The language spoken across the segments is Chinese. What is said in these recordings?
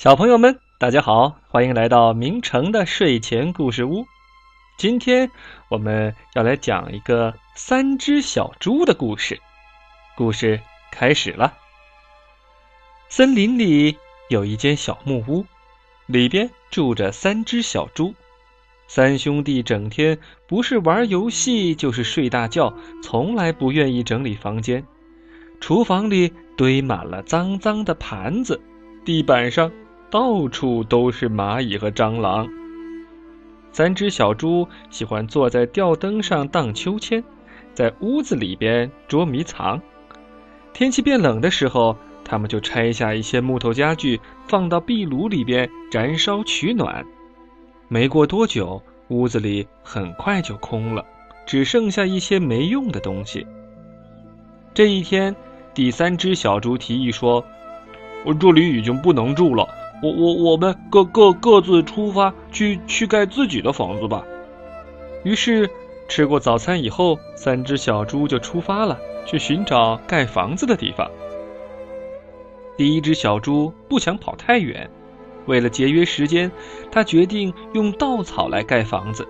小朋友们，大家好，欢迎来到明成的睡前故事屋。今天我们要来讲一个三只小猪的故事。故事开始了。森林里有一间小木屋，里边住着三只小猪。三兄弟整天不是玩游戏就是睡大觉，从来不愿意整理房间。厨房里堆满了脏脏的盘子，地板上。到处都是蚂蚁和蟑螂。三只小猪喜欢坐在吊灯上荡秋千，在屋子里边捉迷藏。天气变冷的时候，他们就拆下一些木头家具，放到壁炉里边燃烧取暖。没过多久，屋子里很快就空了，只剩下一些没用的东西。这一天，第三只小猪提议说：“我这里已经不能住了。”我我我们各各各自出发去去盖自己的房子吧。于是吃过早餐以后，三只小猪就出发了，去寻找盖房子的地方。第一只小猪不想跑太远，为了节约时间，他决定用稻草来盖房子。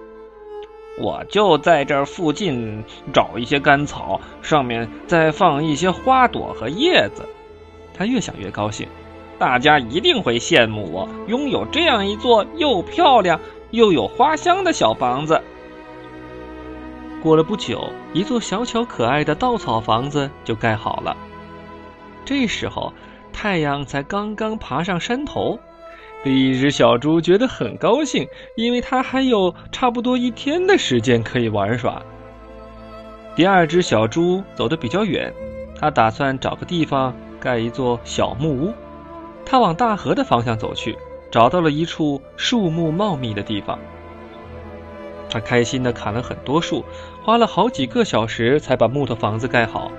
我就在这附近找一些干草，上面再放一些花朵和叶子。他越想越高兴。大家一定会羡慕我拥有这样一座又漂亮又有花香的小房子。过了不久，一座小巧可爱的稻草房子就盖好了。这时候，太阳才刚刚爬上山头，第一只小猪觉得很高兴，因为它还有差不多一天的时间可以玩耍。第二只小猪走得比较远，它打算找个地方盖一座小木屋。他往大河的方向走去，找到了一处树木茂密的地方。他开心地砍了很多树，花了好几个小时才把木头房子盖好。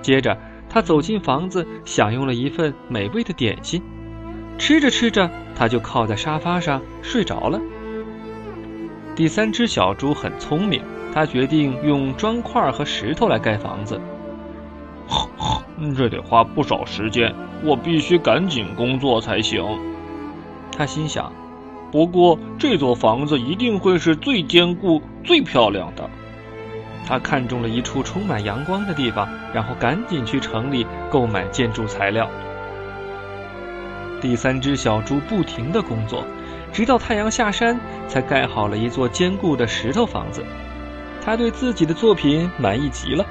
接着，他走进房子，享用了一份美味的点心。吃着吃着，他就靠在沙发上睡着了。第三只小猪很聪明，他决定用砖块和石头来盖房子。这得花不少时间，我必须赶紧工作才行。他心想。不过这座房子一定会是最坚固、最漂亮的。他看中了一处充满阳光的地方，然后赶紧去城里购买建筑材料。第三只小猪不停地工作，直到太阳下山，才盖好了一座坚固的石头房子。他对自己的作品满意极了。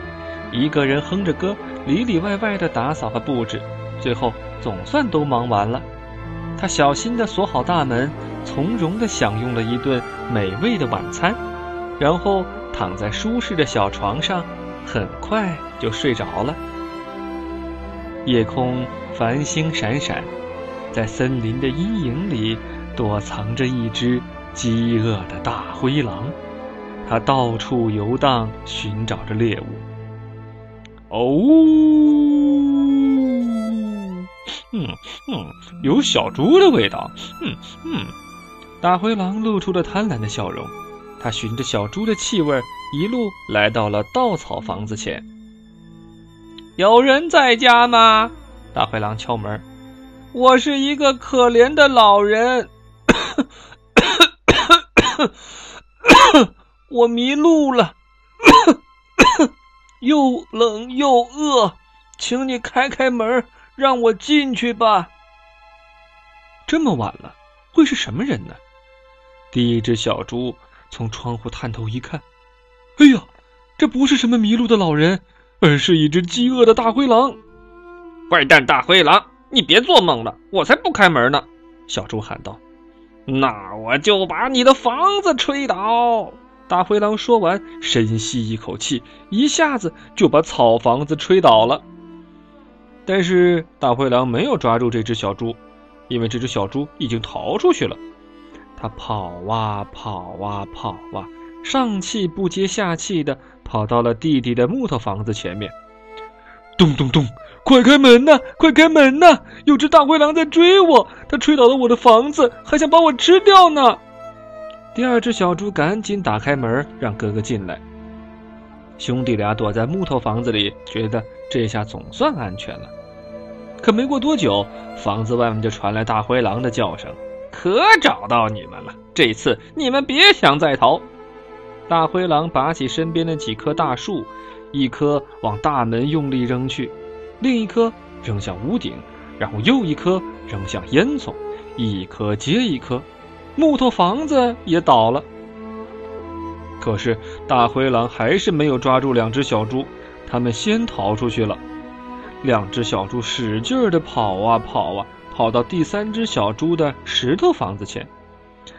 一个人哼着歌，里里外外的打扫和布置，最后总算都忙完了。他小心地锁好大门，从容地享用了一顿美味的晚餐，然后躺在舒适的小床上，很快就睡着了。夜空繁星闪闪，在森林的阴影里躲藏着一只饥饿的大灰狼，它到处游荡，寻找着猎物。哦，嗯嗯，有小猪的味道。嗯嗯，大灰狼露出了贪婪的笑容。他循着小猪的气味，一路来到了稻草房子前。有人在家吗？大灰狼敲门。我是一个可怜的老人，我迷路了。又冷又饿，请你开开门，让我进去吧。这么晚了，会是什么人呢？第一只小猪从窗户探头一看，哎呀，这不是什么迷路的老人，而是一只饥饿的大灰狼！坏蛋大灰狼，你别做梦了，我才不开门呢！小猪喊道：“那我就把你的房子吹倒。”大灰狼说完，深吸一口气，一下子就把草房子吹倒了。但是大灰狼没有抓住这只小猪，因为这只小猪已经逃出去了。它跑啊跑啊跑啊，上气不接下气的跑到了弟弟的木头房子前面。咚咚咚！快开门呐！快开门呐！有只大灰狼在追我，它吹倒了我的房子，还想把我吃掉呢。第二只小猪赶紧打开门，让哥哥进来。兄弟俩躲在木头房子里，觉得这下总算安全了。可没过多久，房子外面就传来大灰狼的叫声：“可找到你们了！这次你们别想再逃！”大灰狼拔起身边的几棵大树，一棵往大门用力扔去，另一棵扔向屋顶，然后又一棵扔向烟囱，一棵接一棵，木头房子也倒了。可是大灰狼还是没有抓住两只小猪，他们先逃出去了。两只小猪使劲儿的跑啊跑啊，跑到第三只小猪的石头房子前。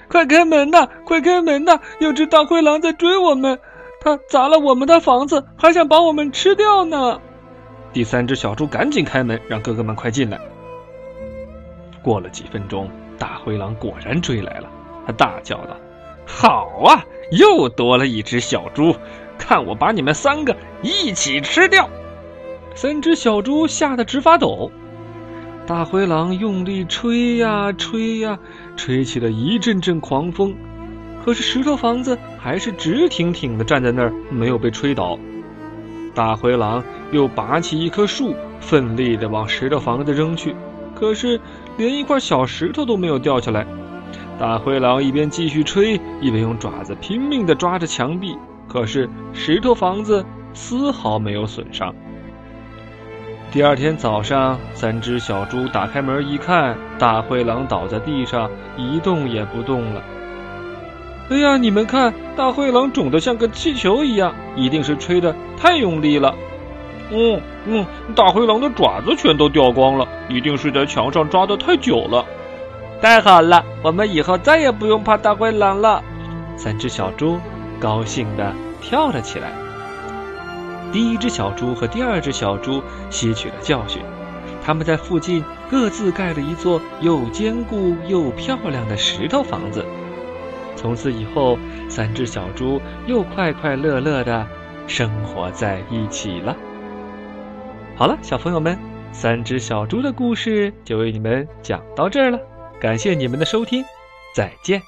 快开门呐！快开门呐！有只大灰狼在追我们，它砸了我们的房子，还想把我们吃掉呢！第三只小猪赶紧开门，让哥哥们快进来。过了几分钟，大灰狼果然追来了，他大叫道：“好啊，又多了一只小猪，看我把你们三个一起吃掉！”三只小猪吓得直发抖。大灰狼用力吹呀吹呀，吹起了一阵阵狂风，可是石头房子还是直挺挺的站在那儿，没有被吹倒。大灰狼又拔起一棵树，奋力的往石头房子扔去，可是连一块小石头都没有掉下来。大灰狼一边继续吹，一边用爪子拼命的抓着墙壁，可是石头房子丝毫没有损伤。第二天早上，三只小猪打开门一看，大灰狼倒在地上，一动也不动了。哎呀，你们看，大灰狼肿得像个气球一样，一定是吹得太用力了。嗯嗯，大灰狼的爪子全都掉光了，一定是在墙上抓的太久了。太好了，我们以后再也不用怕大灰狼了。三只小猪高兴地跳了起来。第一只小猪和第二只小猪吸取了教训，他们在附近各自盖了一座又坚固又漂亮的石头房子。从此以后，三只小猪又快快乐乐的生活在一起了。好了，小朋友们，三只小猪的故事就为你们讲到这儿了。感谢你们的收听，再见。